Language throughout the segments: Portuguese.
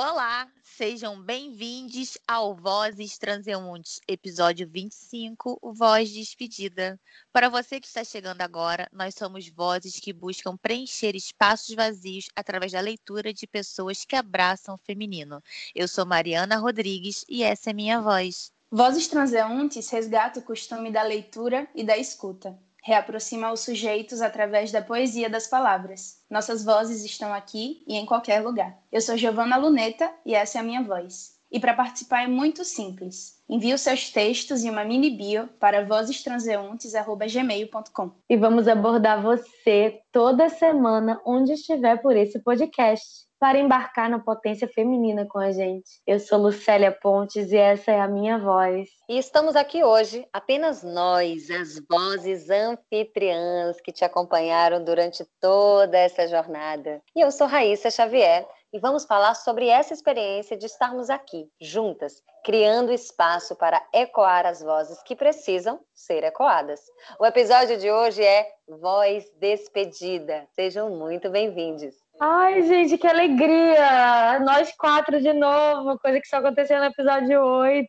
Olá, sejam bem-vindos ao Vozes Transeuntes, episódio 25, Voz Despedida. Para você que está chegando agora, nós somos vozes que buscam preencher espaços vazios através da leitura de pessoas que abraçam o feminino. Eu sou Mariana Rodrigues e essa é minha voz. Vozes Transeuntes resgata o costume da leitura e da escuta reaproxima os sujeitos através da poesia das palavras. Nossas vozes estão aqui e em qualquer lugar. Eu sou Giovanna Luneta e essa é a minha voz. E para participar é muito simples. Envie os seus textos e uma mini bio para vozestranseuntes.gmail.com. E vamos abordar você toda semana, onde estiver por esse podcast para embarcar na potência feminina com a gente. Eu sou Lucélia Pontes e essa é a minha voz. E estamos aqui hoje, apenas nós, as vozes anfitriãs que te acompanharam durante toda essa jornada. E eu sou Raíssa Xavier e vamos falar sobre essa experiência de estarmos aqui, juntas, criando espaço para ecoar as vozes que precisam ser ecoadas. O episódio de hoje é Voz Despedida. Sejam muito bem-vindos. Ai, gente, que alegria! Nós quatro de novo, coisa que só aconteceu no episódio 8.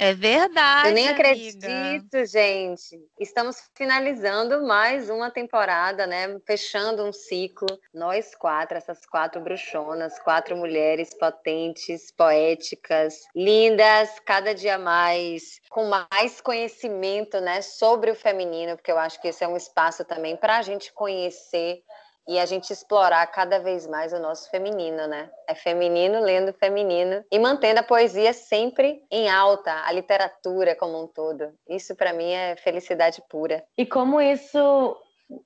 É verdade. Eu nem amiga. acredito, gente. Estamos finalizando mais uma temporada, né? Fechando um ciclo. Nós quatro, essas quatro bruxonas, quatro mulheres potentes, poéticas, lindas, cada dia mais, com mais conhecimento, né? Sobre o feminino, porque eu acho que esse é um espaço também para a gente conhecer e a gente explorar cada vez mais o nosso feminino, né? É feminino lendo feminino e mantendo a poesia sempre em alta, a literatura como um todo. Isso para mim é felicidade pura. E como isso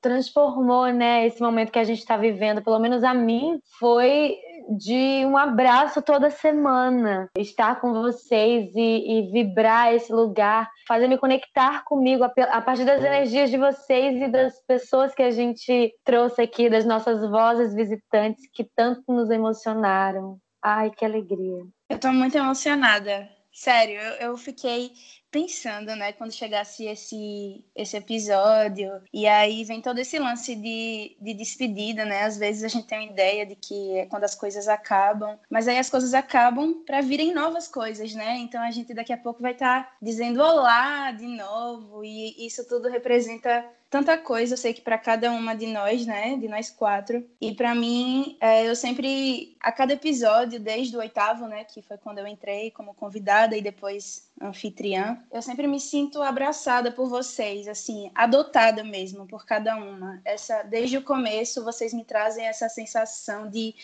transformou, né, esse momento que a gente está vivendo, pelo menos a mim, foi de um abraço toda semana, estar com vocês e, e vibrar esse lugar, fazer me conectar comigo a, a, partir das energias de vocês e das pessoas que a gente trouxe aqui, das nossas vozes visitantes que tanto nos emocionaram. Ai, que alegria. Eu estou muito emocionada. Sério, eu, eu fiquei pensando, né, quando chegasse esse, esse episódio, e aí vem todo esse lance de, de despedida, né? Às vezes a gente tem uma ideia de que é quando as coisas acabam, mas aí as coisas acabam para virem novas coisas, né? Então a gente daqui a pouco vai estar tá dizendo olá de novo, e isso tudo representa tanta coisa, eu sei que para cada uma de nós, né, de nós quatro, e para mim, é, eu sempre, a cada episódio, desde o oitavo, né, que foi quando eu entrei como convidada e depois anfitriã, eu sempre me sinto abraçada por vocês, assim, adotada mesmo por cada uma. Essa, desde o começo, vocês me trazem essa sensação de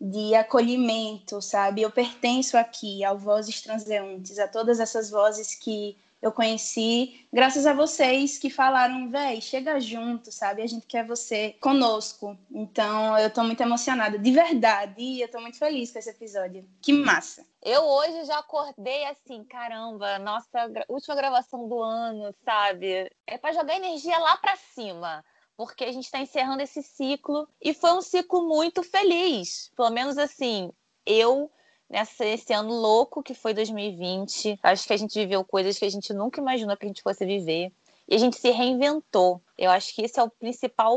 de acolhimento, sabe? Eu pertenço aqui ao Vozes Transeuntes, a todas essas vozes que eu conheci graças a vocês que falaram, véi, chega junto, sabe? A gente quer você conosco. Então, eu tô muito emocionada, de verdade, e eu tô muito feliz com esse episódio. Que massa! Eu hoje já acordei assim, caramba, nossa última gravação do ano, sabe? É para jogar energia lá para cima porque a gente está encerrando esse ciclo e foi um ciclo muito feliz. Pelo menos assim, eu nessa, ano louco que foi 2020. Acho que a gente viveu coisas que a gente nunca imaginou que a gente fosse viver. E a gente se reinventou. Eu acho que esse é o principal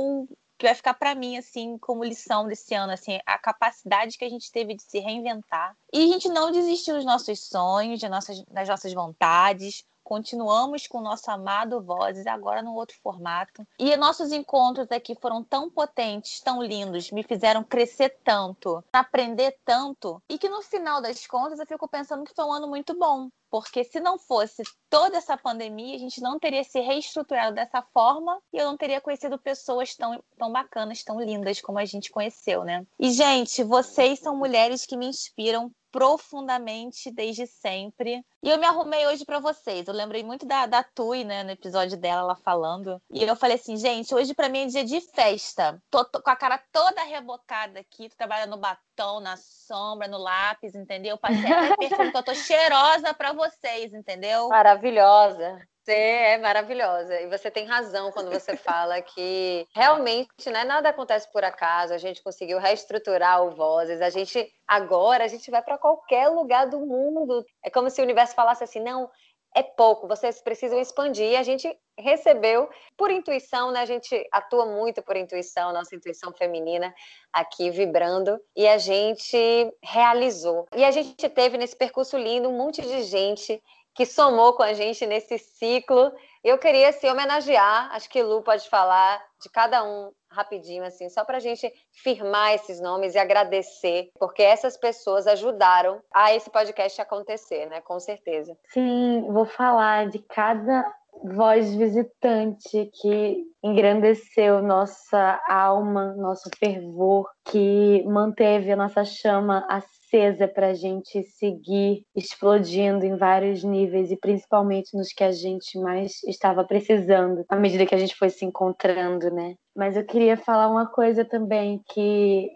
que vai ficar para mim assim como lição desse ano, assim, a capacidade que a gente teve de se reinventar. E a gente não desistiu dos nossos sonhos, de nossas, das nossas vontades, Continuamos com o nosso amado Vozes, agora num outro formato. E nossos encontros aqui foram tão potentes, tão lindos, me fizeram crescer tanto, aprender tanto, e que no final das contas eu fico pensando que foi um ano muito bom. Porque se não fosse toda essa pandemia, a gente não teria se reestruturado dessa forma e eu não teria conhecido pessoas tão, tão bacanas, tão lindas como a gente conheceu, né? E, gente, vocês são mulheres que me inspiram profundamente desde sempre. E eu me arrumei hoje para vocês. Eu lembrei muito da, da Tui, né, no episódio dela, ela falando. E eu falei assim, gente, hoje para mim é dia de festa. Tô, tô, com a cara toda rebocada aqui, tô trabalhando no batom, na sombra, no lápis, entendeu? Passei até perfume que eu tô cheirosa para vocês, entendeu? Maravilhosa. Você é maravilhosa e você tem razão quando você fala que realmente né, nada acontece por acaso. A gente conseguiu reestruturar o Vozes. A gente agora a gente vai para qualquer lugar do mundo. É como se o universo falasse assim: não, é pouco, vocês precisam expandir. A gente recebeu por intuição, né? A gente atua muito por intuição, nossa intuição feminina aqui vibrando, e a gente realizou. E a gente teve nesse percurso lindo um monte de gente que somou com a gente nesse ciclo. Eu queria se assim, homenagear, acho que Lu pode falar de cada um rapidinho, assim, só para a gente firmar esses nomes e agradecer, porque essas pessoas ajudaram a esse podcast acontecer, né? Com certeza. Sim, vou falar de cada voz visitante que engrandeceu nossa alma, nosso fervor, que manteve a nossa chama acesa para a gente seguir explodindo em vários níveis e principalmente nos que a gente mais estava precisando à medida que a gente foi se encontrando, né? Mas eu queria falar uma coisa também que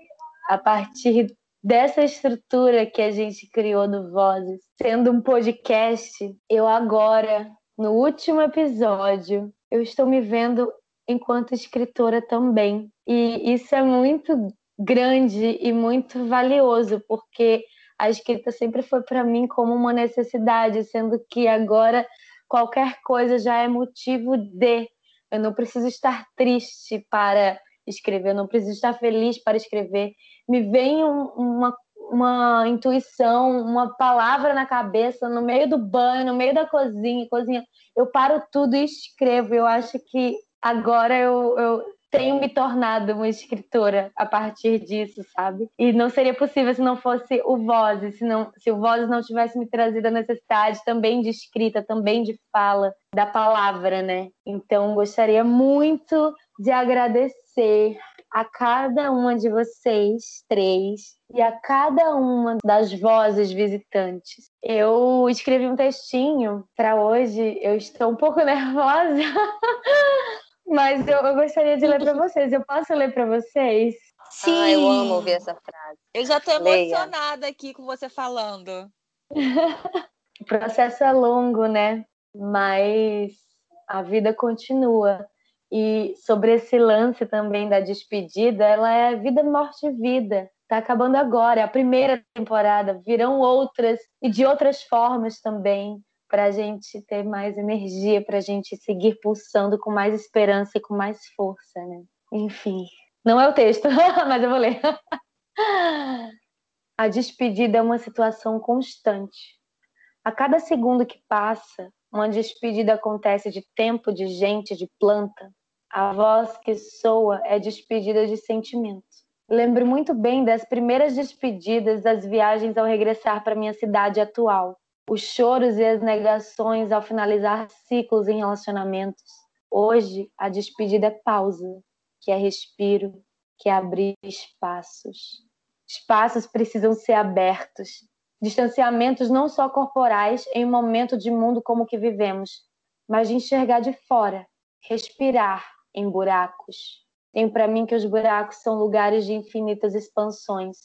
a partir dessa estrutura que a gente criou no Vozes, sendo um podcast, eu agora no último episódio, eu estou me vendo enquanto escritora também. E isso é muito grande e muito valioso, porque a escrita sempre foi para mim como uma necessidade, sendo que agora qualquer coisa já é motivo de. Eu não preciso estar triste para escrever, eu não preciso estar feliz para escrever. Me vem um, uma uma intuição, uma palavra na cabeça, no meio do banho, no meio da cozinha, cozinha, eu paro tudo e escrevo. Eu acho que agora eu, eu tenho me tornado uma escritora a partir disso, sabe? E não seria possível se não fosse o Vozes, se, não, se o Vozes não tivesse me trazido a necessidade também de escrita, também de fala, da palavra, né? Então, gostaria muito de agradecer a cada uma de vocês três e a cada uma das vozes visitantes. Eu escrevi um textinho para hoje, eu estou um pouco nervosa, mas eu, eu gostaria de ler para vocês. Eu posso ler para vocês? Sim. Ah, eu amo ouvir essa frase. Eu já estou emocionada aqui com você falando. o processo é longo, né? Mas a vida continua. E sobre esse lance também da despedida, ela é vida, morte e vida. Tá acabando agora, é a primeira temporada, virão outras e de outras formas também, para a gente ter mais energia, para a gente seguir pulsando com mais esperança e com mais força, né? Enfim, não é o texto, mas eu vou ler. A despedida é uma situação constante. A cada segundo que passa, uma despedida acontece de tempo, de gente, de planta. A voz que soa é despedida de sentimento. Lembro muito bem das primeiras despedidas das viagens ao regressar para minha cidade atual. Os choros e as negações ao finalizar ciclos em relacionamentos. Hoje, a despedida é pausa, que é respiro, que é abrir espaços. Espaços precisam ser abertos, distanciamentos não só corporais em um momento de mundo como o que vivemos, mas de enxergar de fora, respirar em buracos. Tenho para mim que os buracos são lugares de infinitas expansões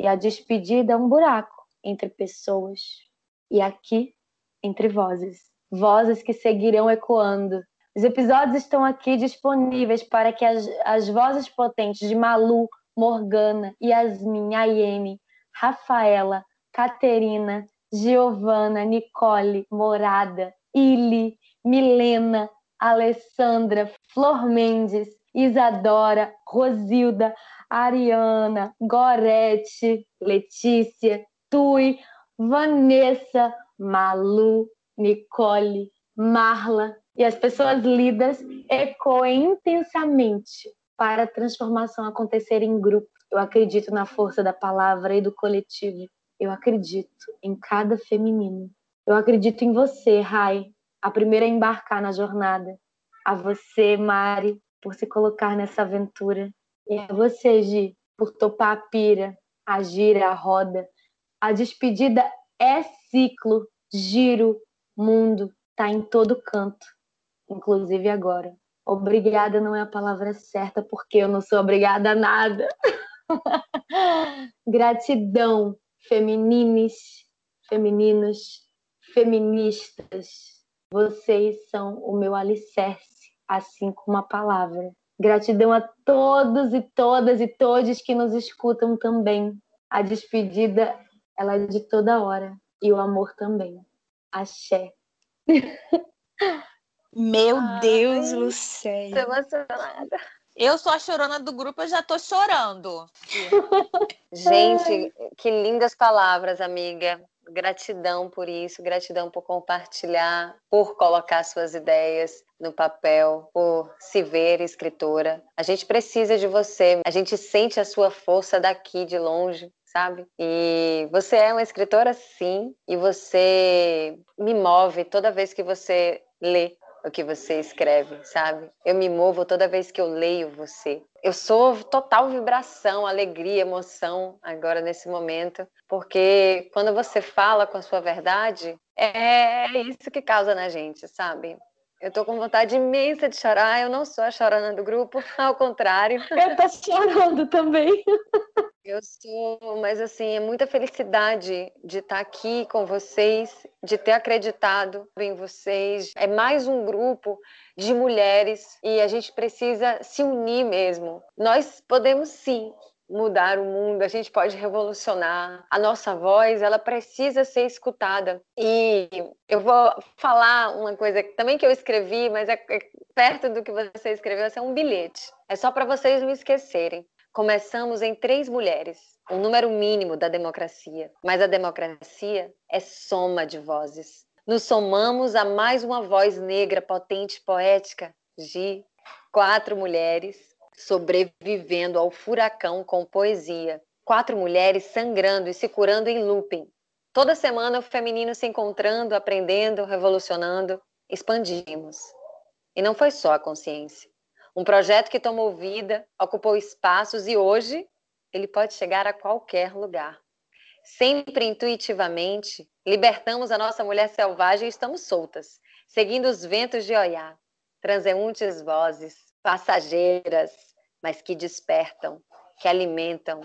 e a despedida é um buraco entre pessoas e aqui entre vozes, vozes que seguirão ecoando. Os episódios estão aqui disponíveis para que as, as vozes potentes de Malu, Morgana, Yasmin, Ayene, Rafaela, Caterina, Giovana, Nicole, Morada, Ili, Milena, Alessandra, Flor Mendes, Isadora, Rosilda, Ariana, Gorete, Letícia, Tui, Vanessa, Malu, Nicole, Marla e as pessoas lidas ecoem intensamente para a transformação acontecer em grupo. Eu acredito na força da palavra e do coletivo. Eu acredito em cada feminino. Eu acredito em você, Rai, a primeira a embarcar na jornada. A você, Mari, por se colocar nessa aventura. E a você, Gi, por topar a pira, a gira, a roda. A despedida é ciclo, giro, mundo, tá em todo canto, inclusive agora. Obrigada não é a palavra certa, porque eu não sou obrigada a nada. Gratidão, feminines, femininos, feministas. Vocês são o meu alicerce, assim como a palavra. Gratidão a todos e todas e todos que nos escutam também. A despedida, ela é de toda hora e o amor também. Axé. Meu Ai, Deus, Lucélia. Tô emocionada. Eu sou a chorona do grupo, eu já tô chorando. Gente, que lindas palavras, amiga. Gratidão por isso, gratidão por compartilhar, por colocar suas ideias no papel, por se ver escritora. A gente precisa de você, a gente sente a sua força daqui de longe, sabe? E você é uma escritora, sim, e você me move toda vez que você lê o que você escreve, sabe? Eu me movo toda vez que eu leio você. Eu sou total vibração, alegria, emoção agora nesse momento, porque quando você fala com a sua verdade, é isso que causa na gente, sabe? Eu tô com vontade imensa de chorar, eu não sou a chorona do grupo, ao contrário. Eu tô chorando também. Eu sou, mas assim, é muita felicidade de estar aqui com vocês, de ter acreditado em vocês. É mais um grupo de mulheres e a gente precisa se unir mesmo. Nós podemos sim mudar o mundo, a gente pode revolucionar. A nossa voz, ela precisa ser escutada. E eu vou falar uma coisa também que eu escrevi, mas é, é perto do que você escreveu, é um bilhete. É só para vocês não esquecerem. Começamos em três mulheres, o número mínimo da democracia. Mas a democracia é soma de vozes. Nos somamos a mais uma voz negra, potente, poética, de quatro mulheres sobrevivendo ao furacão com poesia. Quatro mulheres sangrando e se curando em looping. Toda semana o feminino se encontrando, aprendendo, revolucionando. Expandimos. E não foi só a consciência. Um projeto que tomou vida, ocupou espaços e hoje ele pode chegar a qualquer lugar. Sempre intuitivamente, libertamos a nossa mulher selvagem e estamos soltas, seguindo os ventos de Oiá, transeuntes vozes, passageiras, mas que despertam, que alimentam,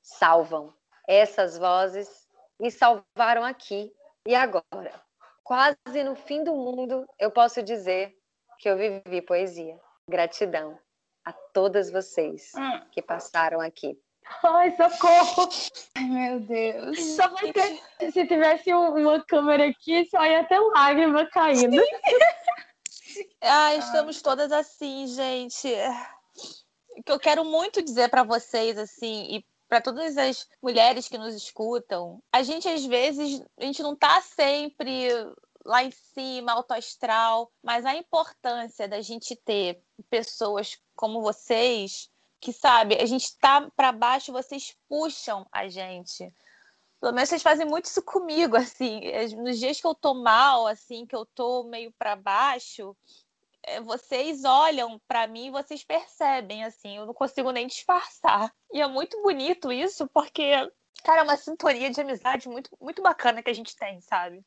salvam. Essas vozes me salvaram aqui e agora. Quase no fim do mundo, eu posso dizer que eu vivi poesia. Gratidão a todas vocês hum. que passaram aqui. Ai, socorro! Ai, meu Deus. Só porque se tivesse uma câmera aqui, só ia ter lágrima caindo. ah, estamos todas assim, gente. O que eu quero muito dizer para vocês, assim, e para todas as mulheres que nos escutam, a gente às vezes a gente não está sempre lá em cima, alto astral, mas a importância da gente ter pessoas como vocês, que sabe, a gente tá para baixo, vocês puxam a gente. Pelo menos vocês fazem muito isso comigo, assim, nos dias que eu tô mal, assim, que eu tô meio para baixo, é, vocês olham para mim e vocês percebem, assim, eu não consigo nem disfarçar. E é muito bonito isso, porque Cara, é uma sintonia de amizade muito, muito bacana que a gente tem, sabe?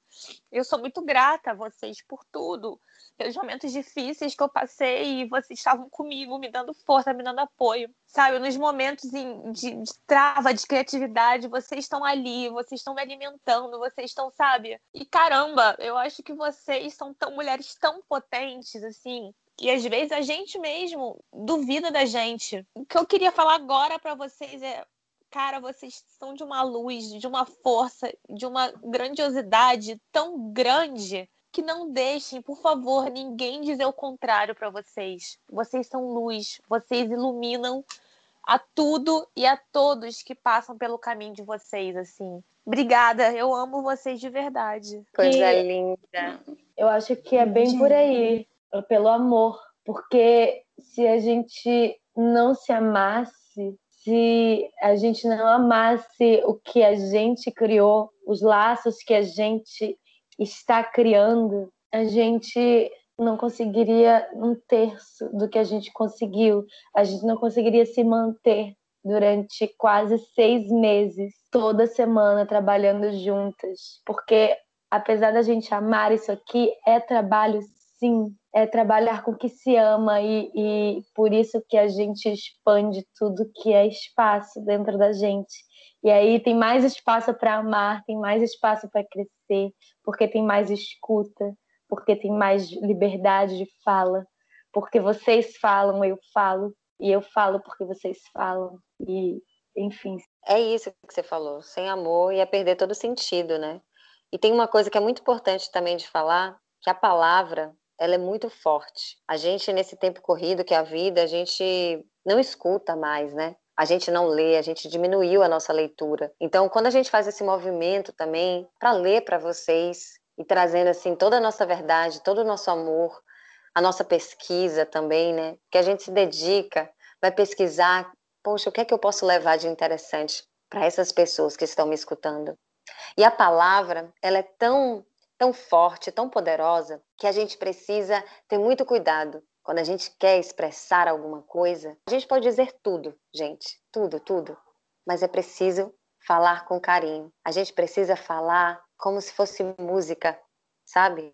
Eu sou muito grata a vocês por tudo, pelos momentos difíceis que eu passei e vocês estavam comigo, me dando força, me dando apoio, sabe? Nos momentos de, de trava, de criatividade, vocês estão ali, vocês estão me alimentando, vocês estão, sabe? E caramba, eu acho que vocês são tão mulheres tão potentes, assim, e às vezes a gente mesmo duvida da gente. O que eu queria falar agora para vocês é cara, vocês são de uma luz, de uma força, de uma grandiosidade tão grande que não deixem, por favor, ninguém dizer o contrário para vocês. Vocês são luz, vocês iluminam a tudo e a todos que passam pelo caminho de vocês, assim. Obrigada, eu amo vocês de verdade. Coisa e linda. Eu acho que é bem por aí, pelo amor, porque se a gente não se amasse, se a gente não amasse o que a gente criou, os laços que a gente está criando, a gente não conseguiria um terço do que a gente conseguiu. A gente não conseguiria se manter durante quase seis meses, toda semana trabalhando juntas, porque apesar da gente amar isso aqui, é trabalho sim, é trabalhar com o que se ama e, e por isso que a gente expande tudo que é espaço dentro da gente. E aí tem mais espaço para amar, tem mais espaço para crescer, porque tem mais escuta, porque tem mais liberdade de fala, porque vocês falam, eu falo, e eu falo porque vocês falam, e enfim. É isso que você falou, sem amor ia perder todo sentido, né? E tem uma coisa que é muito importante também de falar, que a palavra ela é muito forte. A gente, nesse tempo corrido que é a vida, a gente não escuta mais, né? A gente não lê, a gente diminuiu a nossa leitura. Então, quando a gente faz esse movimento também para ler para vocês e trazendo assim toda a nossa verdade, todo o nosso amor, a nossa pesquisa também, né? Que a gente se dedica, vai pesquisar, poxa, o que é que eu posso levar de interessante para essas pessoas que estão me escutando? E a palavra, ela é tão tão forte, tão poderosa, que a gente precisa ter muito cuidado. Quando a gente quer expressar alguma coisa, a gente pode dizer tudo, gente, tudo, tudo, mas é preciso falar com carinho. A gente precisa falar como se fosse música, sabe?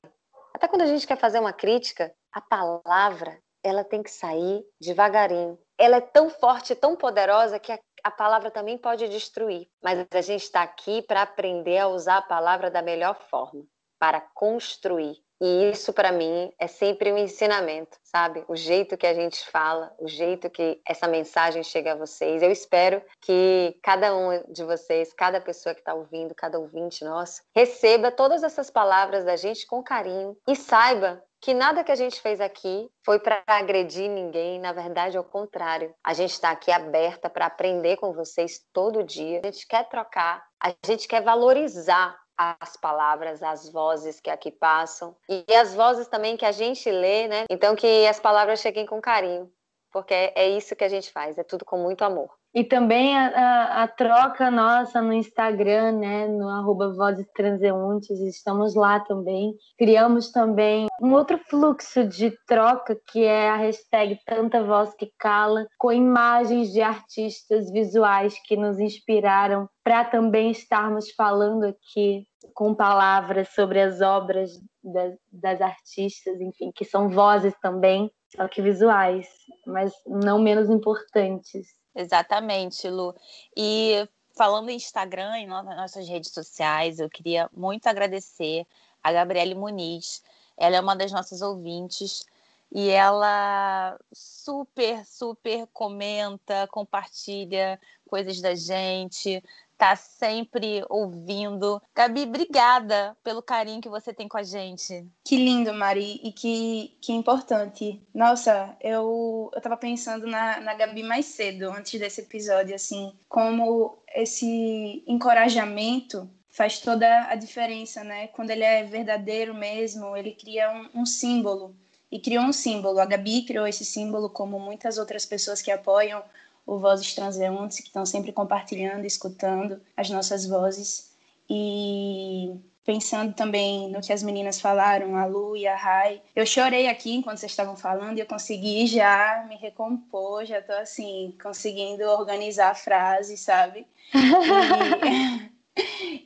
Até quando a gente quer fazer uma crítica, a palavra, ela tem que sair devagarinho. Ela é tão forte, tão poderosa que a, a palavra também pode destruir. Mas a gente está aqui para aprender a usar a palavra da melhor forma para construir. E isso, para mim, é sempre um ensinamento, sabe? O jeito que a gente fala, o jeito que essa mensagem chega a vocês. Eu espero que cada um de vocês, cada pessoa que está ouvindo, cada ouvinte nosso, receba todas essas palavras da gente com carinho e saiba que nada que a gente fez aqui foi para agredir ninguém, na verdade, ao contrário. A gente está aqui aberta para aprender com vocês todo dia. A gente quer trocar, a gente quer valorizar as palavras, as vozes que aqui passam e as vozes também que a gente lê, né? Então que as palavras cheguem com carinho, porque é isso que a gente faz, é tudo com muito amor. E também a, a, a, troca nossa no Instagram, né, no arroba Vozes Transeuntes, estamos lá também. Criamos também um outro fluxo de troca, que é a hashtag Tanta Voz Que Cala, com imagens de artistas visuais que nos inspiraram para também estarmos falando aqui com palavras sobre as obras das, das artistas, enfim, que são vozes também, só que visuais, mas não menos importantes. Exatamente, Lu. E falando em Instagram e nossas redes sociais, eu queria muito agradecer a Gabriele Muniz. Ela é uma das nossas ouvintes e ela super, super comenta, compartilha coisas da gente, tá sempre ouvindo. Gabi, obrigada pelo carinho que você tem com a gente. Que lindo, Mari, e que, que importante. Nossa, eu, eu tava pensando na, na Gabi mais cedo, antes desse episódio, assim, como esse encorajamento faz toda a diferença, né? Quando ele é verdadeiro mesmo, ele cria um, um símbolo. E criou um símbolo. A Gabi criou esse símbolo, como muitas outras pessoas que apoiam o Vozes Transeuntes, que estão sempre compartilhando, escutando as nossas vozes. E pensando também no que as meninas falaram, a Lu e a Rai. Eu chorei aqui enquanto vocês estavam falando e eu consegui já me recompor, já tô assim, conseguindo organizar a frase, sabe?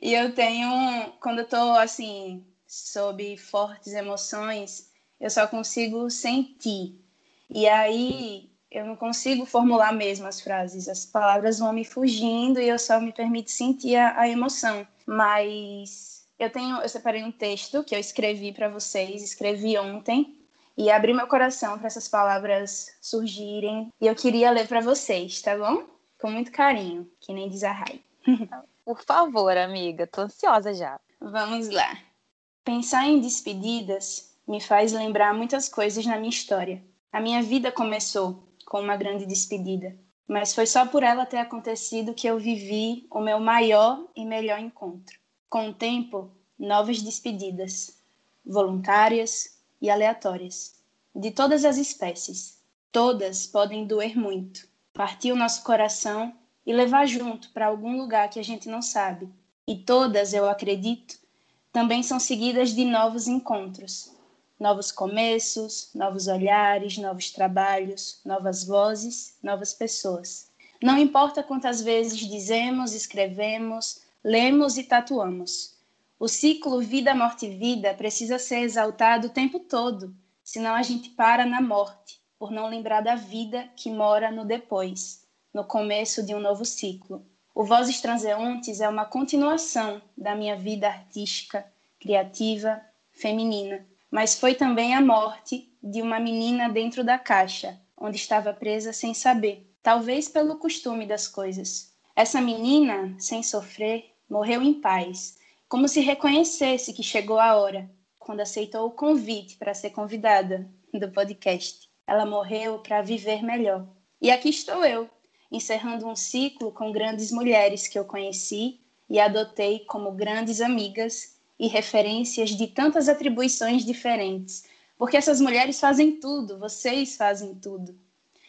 E, e eu tenho, quando eu tô assim, sob fortes emoções, eu só consigo sentir. E aí eu não consigo formular mesmo as frases, as palavras vão me fugindo e eu só me permito sentir a, a emoção. Mas eu tenho, eu separei um texto que eu escrevi para vocês, escrevi ontem e abri meu coração para essas palavras surgirem e eu queria ler para vocês, tá bom? Com muito carinho, que nem diz a Rai. Por favor, amiga, tô ansiosa já. Vamos lá. Pensar em despedidas me faz lembrar muitas coisas na minha história. A minha vida começou com uma grande despedida. Mas foi só por ela ter acontecido que eu vivi o meu maior e melhor encontro. Com o tempo, novas despedidas, voluntárias e aleatórias, de todas as espécies. Todas podem doer muito, partir o nosso coração e levar junto para algum lugar que a gente não sabe. E todas, eu acredito, também são seguidas de novos encontros, novos começos, novos olhares, novos trabalhos, novas vozes, novas pessoas. Não importa quantas vezes dizemos, escrevemos, lemos e tatuamos. O ciclo vida, morte e vida precisa ser exaltado o tempo todo, senão a gente para na morte, por não lembrar da vida que mora no depois, no começo de um novo ciclo. O Vozes Transeuntes é uma continuação da minha vida artística, criativa, feminina mas foi também a morte de uma menina dentro da caixa, onde estava presa sem saber, talvez pelo costume das coisas. Essa menina, sem sofrer, morreu em paz, como se reconhecesse que chegou a hora, quando aceitou o convite para ser convidada do podcast. Ela morreu para viver melhor. E aqui estou eu, encerrando um ciclo com grandes mulheres que eu conheci e adotei como grandes amigas e referências de tantas atribuições diferentes. Porque essas mulheres fazem tudo, vocês fazem tudo.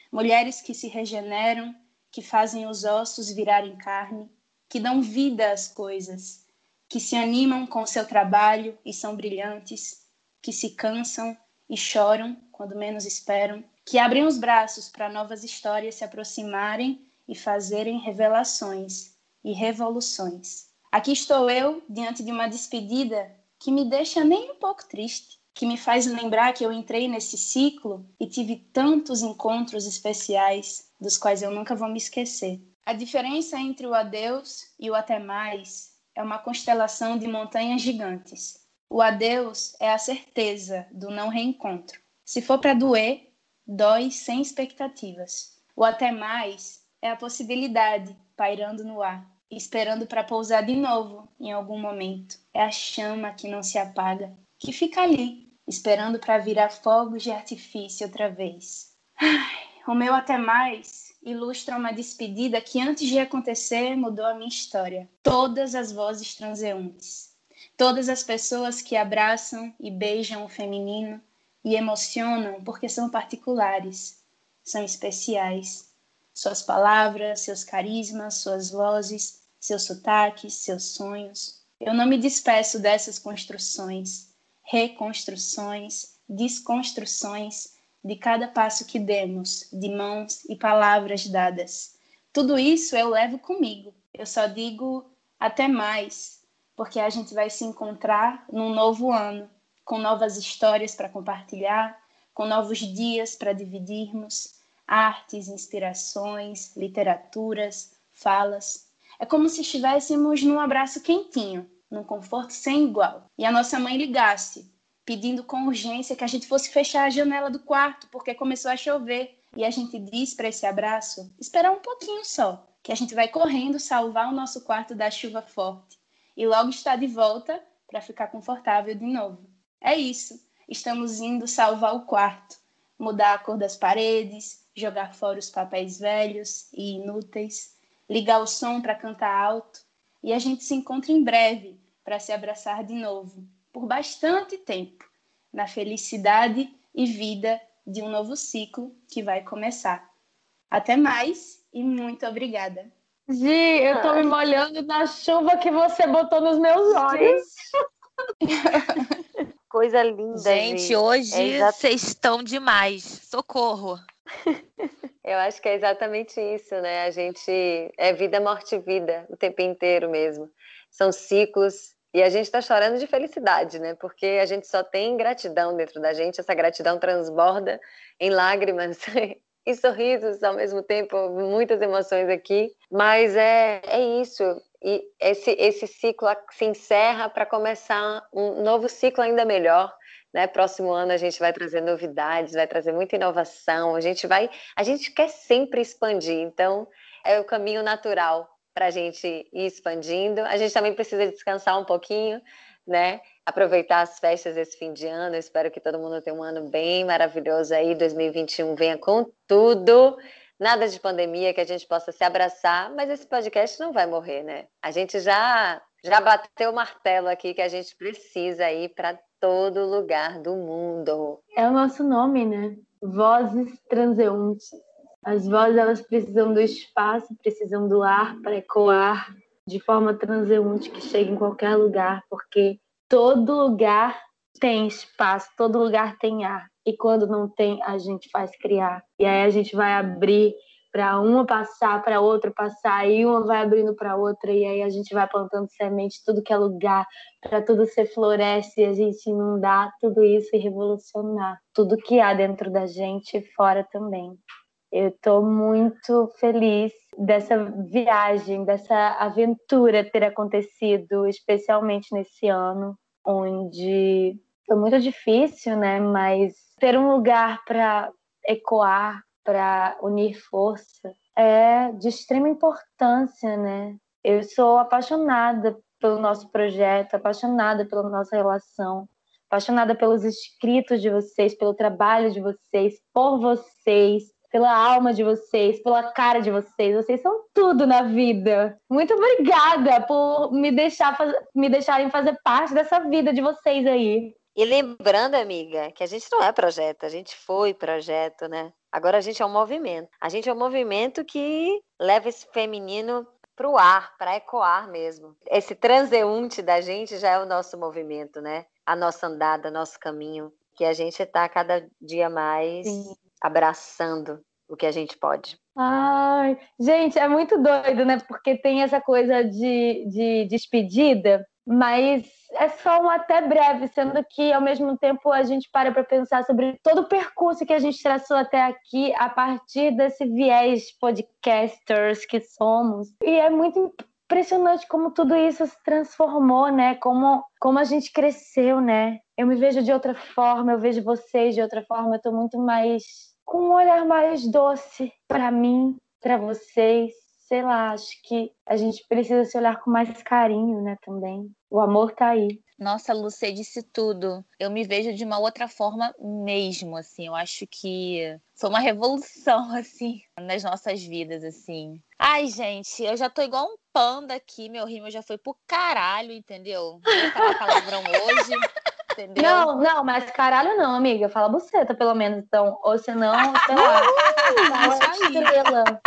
Mulheres que se regeneram, que fazem os ossos virarem carne, que dão vida às coisas, que se animam com seu trabalho e são brilhantes, que se cansam e choram quando menos esperam, que abrem os braços para novas histórias se aproximarem e fazerem revelações e revoluções. Aqui estou eu diante de uma despedida que me deixa nem um pouco triste, que me faz lembrar que eu entrei nesse ciclo e tive tantos encontros especiais dos quais eu nunca vou me esquecer. A diferença entre o adeus e o até mais é uma constelação de montanhas gigantes. O adeus é a certeza do não reencontro. Se for para doer, dói sem expectativas. O até mais é a possibilidade pairando no ar, esperando para pousar de novo em algum momento. É a chama que não se apaga, que fica ali, esperando para virar fogos de artifício outra vez. Ai, o meu até mais ilustra uma despedida que antes de acontecer mudou a minha história. Todas as vozes transeuntes, todas as pessoas que abraçam e beijam o feminino e emocionam porque são particulares, são especiais. Suas palavras, seus carismas, suas vozes, seus sotaques, seus sonhos. Eu não me despeço dessas construções, reconstruções, desconstruções de cada passo que demos, de mãos e palavras dadas. Tudo isso eu levo comigo. Eu só digo até mais, porque a gente vai se encontrar num novo ano com novas histórias para compartilhar, com novos dias para dividirmos, artes, inspirações, literaturas, falas. É como se estivéssemos num abraço quentinho, num conforto sem igual. E a nossa mãe ligasse, pedindo com urgência que a gente fosse fechar a janela do quarto, porque começou a chover. E a gente disse para esse abraço esperar um pouquinho só, que a gente vai correndo salvar o nosso quarto da chuva forte e logo está de volta para ficar confortável de novo. É isso. Estamos indo salvar o quarto, mudar a cor das paredes, jogar fora os papéis velhos e inúteis, ligar o som para cantar alto e a gente se encontra em breve para se abraçar de novo, por bastante tempo, na felicidade e vida de um novo ciclo que vai começar. Até mais e muito obrigada. Gi, eu tô me molhando na chuva que você botou nos meus olhos. Coisa linda, gente. gente. hoje é vocês estão demais. Socorro. Eu acho que é exatamente isso, né? A gente é vida, morte, vida o tempo inteiro mesmo. São ciclos e a gente está chorando de felicidade, né? Porque a gente só tem gratidão dentro da gente. Essa gratidão transborda em lágrimas e sorrisos ao mesmo tempo, muitas emoções aqui. Mas é, é isso e esse, esse ciclo se encerra para começar um novo ciclo ainda melhor. Né? Próximo ano a gente vai trazer novidades, vai trazer muita inovação. A gente vai, a gente quer sempre expandir. Então é o caminho natural para a gente ir expandindo. A gente também precisa descansar um pouquinho, né? Aproveitar as festas desse fim de ano. Espero que todo mundo tenha um ano bem maravilhoso aí. 2021 venha com tudo nada de pandemia, que a gente possa se abraçar, mas esse podcast não vai morrer, né? A gente já já bateu o martelo aqui que a gente precisa ir para todo lugar do mundo. É o nosso nome, né? Vozes transeuntes. As vozes elas precisam do espaço, precisam do ar para ecoar de forma transeunte que chegue em qualquer lugar, porque todo lugar tem espaço, todo lugar tem ar e quando não tem, a gente faz criar. E aí a gente vai abrir para uma passar, para outra passar, e uma vai abrindo para outra, e aí a gente vai plantando semente, tudo que é lugar, para tudo ser floresce, e a gente inundar tudo isso e revolucionar tudo que há dentro da gente e fora também. Eu estou muito feliz dessa viagem, dessa aventura ter acontecido, especialmente nesse ano, onde foi muito difícil, né? Mas ter um lugar para ecoar, para unir força, é de extrema importância, né? Eu sou apaixonada pelo nosso projeto, apaixonada pela nossa relação, apaixonada pelos escritos de vocês, pelo trabalho de vocês, por vocês, pela alma de vocês, pela cara de vocês. Vocês são tudo na vida. Muito obrigada por me, deixar me deixarem fazer parte dessa vida de vocês aí. E lembrando, amiga, que a gente não é projeto, a gente foi projeto, né? Agora a gente é um movimento. A gente é um movimento que leva esse feminino para o ar, para ecoar mesmo. Esse transeunte da gente já é o nosso movimento, né? A nossa andada, nosso caminho, que a gente está cada dia mais Sim. abraçando o que a gente pode. Ai, gente, é muito doido, né? Porque tem essa coisa de, de despedida mas é só um até breve, sendo que ao mesmo tempo a gente para para pensar sobre todo o percurso que a gente traçou até aqui a partir desse viés podcasters que somos. E é muito impressionante como tudo isso se transformou, né? Como, como a gente cresceu, né? Eu me vejo de outra forma, eu vejo vocês de outra forma, eu tô muito mais com um olhar mais doce para mim, para vocês sei lá, acho que a gente precisa se olhar com mais carinho, né, também. O amor tá aí. Nossa, Lu, você disse tudo. Eu me vejo de uma outra forma mesmo, assim. Eu acho que foi uma revolução, assim, nas nossas vidas, assim. Ai, gente, eu já tô igual um panda aqui. Meu rimo já foi pro caralho, entendeu? Vou falar palavrão hoje. Entendeu? Não, não, mas caralho não, amiga. Fala buceta, pelo menos, então. Ou senão, sei lá, fala estrela.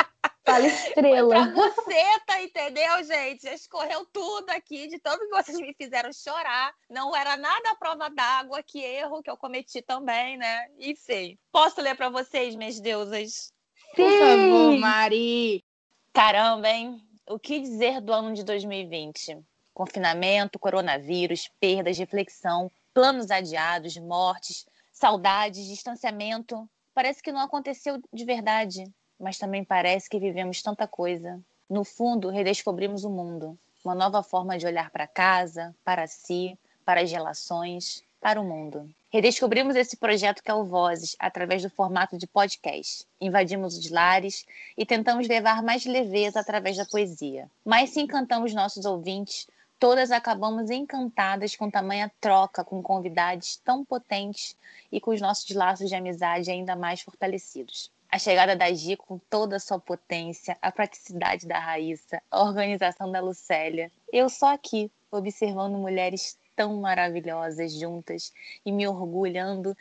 Fala estrela. Você tá, entendeu, gente? Já escorreu tudo aqui, de tanto que vocês me fizeram chorar. Não era nada a prova d'água, que erro que eu cometi também, né? Enfim. Posso ler para vocês, minhas deusas? Sim. Por favor, Mari. Caramba, hein? O que dizer do ano de 2020? Confinamento, coronavírus, perdas, reflexão, planos adiados, mortes, saudades, distanciamento. Parece que não aconteceu de verdade mas também parece que vivemos tanta coisa. No fundo, redescobrimos o mundo, uma nova forma de olhar para casa, para si, para as relações, para o mundo. Redescobrimos esse projeto que é o Vozes através do formato de podcast. Invadimos os lares e tentamos levar mais leveza através da poesia. Mas se encantamos nossos ouvintes, todas acabamos encantadas com tamanha troca com convidados tão potentes e com os nossos laços de amizade ainda mais fortalecidos a chegada da Gi com toda a sua potência, a praticidade da Raíssa, a organização da Lucélia. Eu só aqui, observando mulheres tão maravilhosas juntas e me orgulhando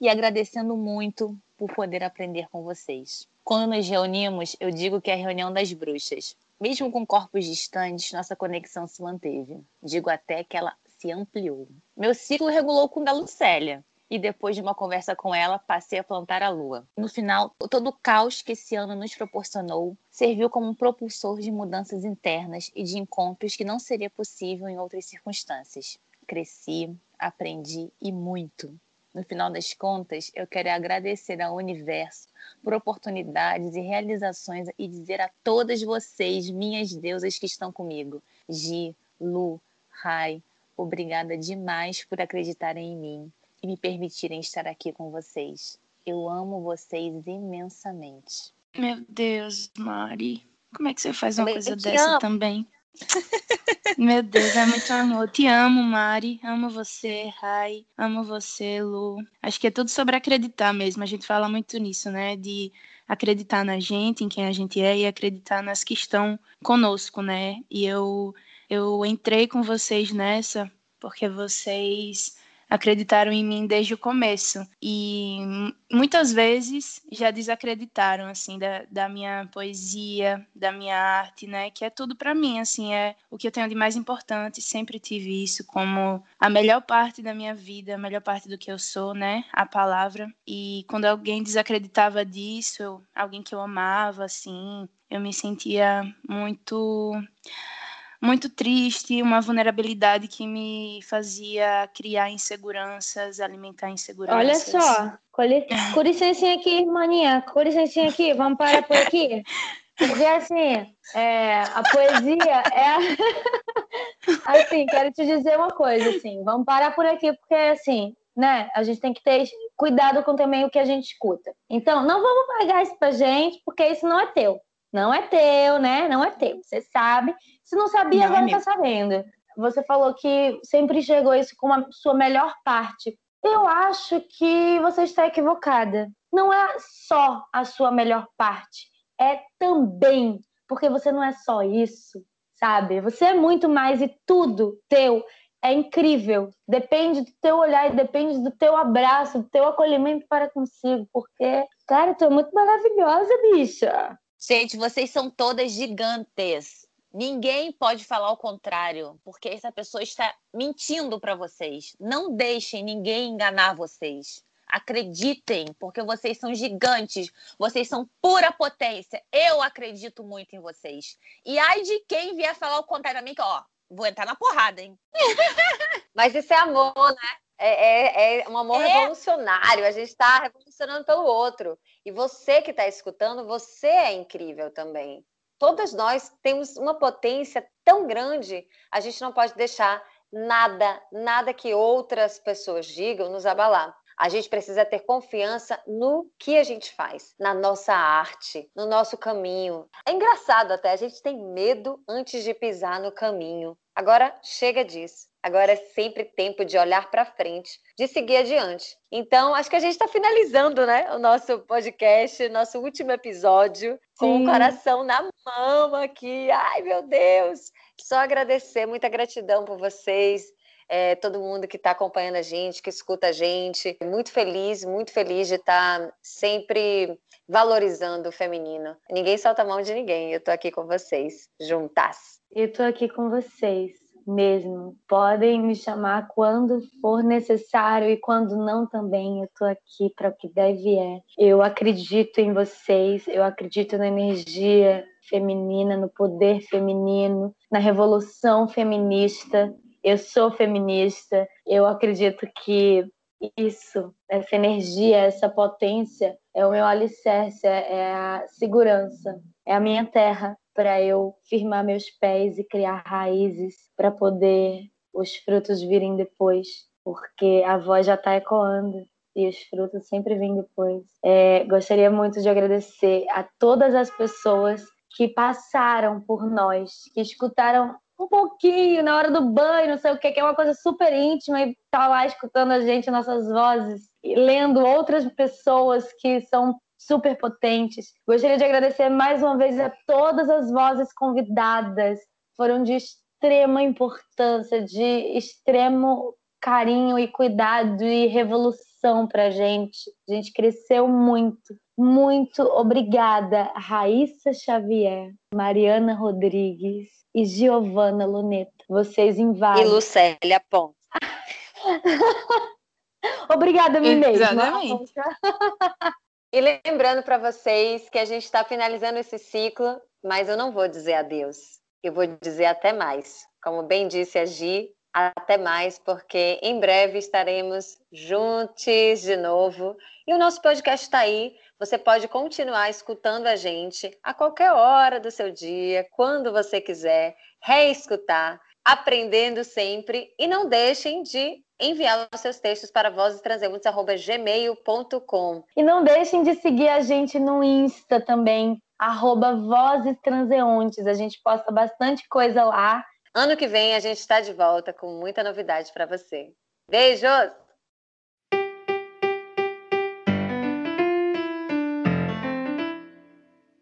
e agradecendo muito por poder aprender com vocês. Quando nos reunimos, eu digo que é a reunião das bruxas. Mesmo com corpos distantes, nossa conexão se manteve. Digo até que ela se ampliou. Meu ciclo regulou com o da Lucélia e depois de uma conversa com ela, passei a plantar a lua. No final, todo o caos que esse ano nos proporcionou serviu como um propulsor de mudanças internas e de encontros que não seria possível em outras circunstâncias. Cresci, aprendi e muito. No final das contas, eu quero agradecer ao universo por oportunidades e realizações e dizer a todas vocês, minhas deusas que estão comigo, Gi, Lu, Rai, obrigada demais por acreditarem em mim e me permitirem estar aqui com vocês. Eu amo vocês imensamente. Meu Deus, Mari. Como é que você faz uma eu coisa dessa amo. também? Meu Deus, é muito amor. Te amo, Mari. Amo você, Rai. Amo você, Lu. Acho que é tudo sobre acreditar mesmo. A gente fala muito nisso, né? De acreditar na gente, em quem a gente é e acreditar nas que estão conosco, né? E eu eu entrei com vocês nessa porque vocês acreditaram em mim desde o começo e muitas vezes já desacreditaram assim da, da minha poesia, da minha arte, né? Que é tudo para mim, assim é o que eu tenho de mais importante. Sempre tive isso como a melhor parte da minha vida, a melhor parte do que eu sou, né? A palavra. E quando alguém desacreditava disso, eu, alguém que eu amava, assim, eu me sentia muito muito triste, uma vulnerabilidade que me fazia criar inseguranças, alimentar inseguranças. Olha só, com licencinha aqui, maninha, com licencinha aqui, vamos parar por aqui. Porque assim, é, a poesia é. assim, quero te dizer uma coisa, assim, vamos parar por aqui, porque assim, né, a gente tem que ter cuidado com também o que a gente escuta. Então, não vamos pagar isso pra gente, porque isso não é teu. Não é teu, né? Não é teu. Você sabe. Se não sabia, não é agora é tá sabendo. Você falou que sempre enxergou isso como a sua melhor parte. Eu acho que você está equivocada. Não é só a sua melhor parte, é também, porque você não é só isso, sabe? Você é muito mais e tudo teu é incrível. Depende do teu olhar e depende do teu abraço, do teu acolhimento para consigo, porque, cara, tu é muito maravilhosa, bicha. Gente, vocês são todas gigantes. Ninguém pode falar o contrário, porque essa pessoa está mentindo para vocês. Não deixem ninguém enganar vocês. Acreditem, porque vocês são gigantes, vocês são pura potência. Eu acredito muito em vocês. E ai de quem vier falar o contrário a mim, que ó, vou entrar na porrada, hein? Mas isso é amor, né? É, é, é um amor é. revolucionário. A gente está revolucionando pelo outro. E você que está escutando, você é incrível também. Todas nós temos uma potência tão grande, a gente não pode deixar nada, nada que outras pessoas digam nos abalar. A gente precisa ter confiança no que a gente faz, na nossa arte, no nosso caminho. É engraçado até, a gente tem medo antes de pisar no caminho. Agora chega disso. Agora é sempre tempo de olhar para frente, de seguir adiante. Então, acho que a gente está finalizando, né, o nosso podcast, nosso último episódio, com o coração na mão aqui. Ai, meu Deus! Só agradecer, muita gratidão por vocês. É, todo mundo que está acompanhando a gente, que escuta a gente. Muito feliz, muito feliz de estar tá sempre valorizando o feminino. Ninguém solta a mão de ninguém. Eu estou aqui com vocês, juntas. Eu estou aqui com vocês mesmo. Podem me chamar quando for necessário e quando não também. Eu estou aqui para o que deve é. Eu acredito em vocês, eu acredito na energia feminina, no poder feminino, na revolução feminista. Eu sou feminista. Eu acredito que isso, essa energia, essa potência é o meu alicerce, é a segurança, é a minha terra para eu firmar meus pés e criar raízes para poder os frutos virem depois, porque a voz já está ecoando e os frutos sempre vêm depois. É, gostaria muito de agradecer a todas as pessoas que passaram por nós, que escutaram um pouquinho na hora do banho, não sei o que, que é uma coisa super íntima e tá lá escutando a gente, nossas vozes, e lendo outras pessoas que são super potentes. Gostaria de agradecer mais uma vez a todas as vozes convidadas, foram de extrema importância, de extremo carinho e cuidado e revolução para a gente. A gente cresceu muito. Muito obrigada, Raíssa Xavier, Mariana Rodrigues e Giovana Luneta. Vocês invadem. E Lucélia Ponte. obrigada, mim mesma. E lembrando para vocês que a gente está finalizando esse ciclo, mas eu não vou dizer adeus. Eu vou dizer até mais. Como bem disse a Gi, até mais, porque em breve estaremos juntos de novo. E o nosso podcast está aí. Você pode continuar escutando a gente a qualquer hora do seu dia, quando você quiser, reescutar, aprendendo sempre. E não deixem de enviar os seus textos para vozestranseuntes.gmail.com. E não deixem de seguir a gente no Insta também, arroba Vozes Transeuntes. A gente posta bastante coisa lá. Ano que vem a gente está de volta com muita novidade para você. Beijos!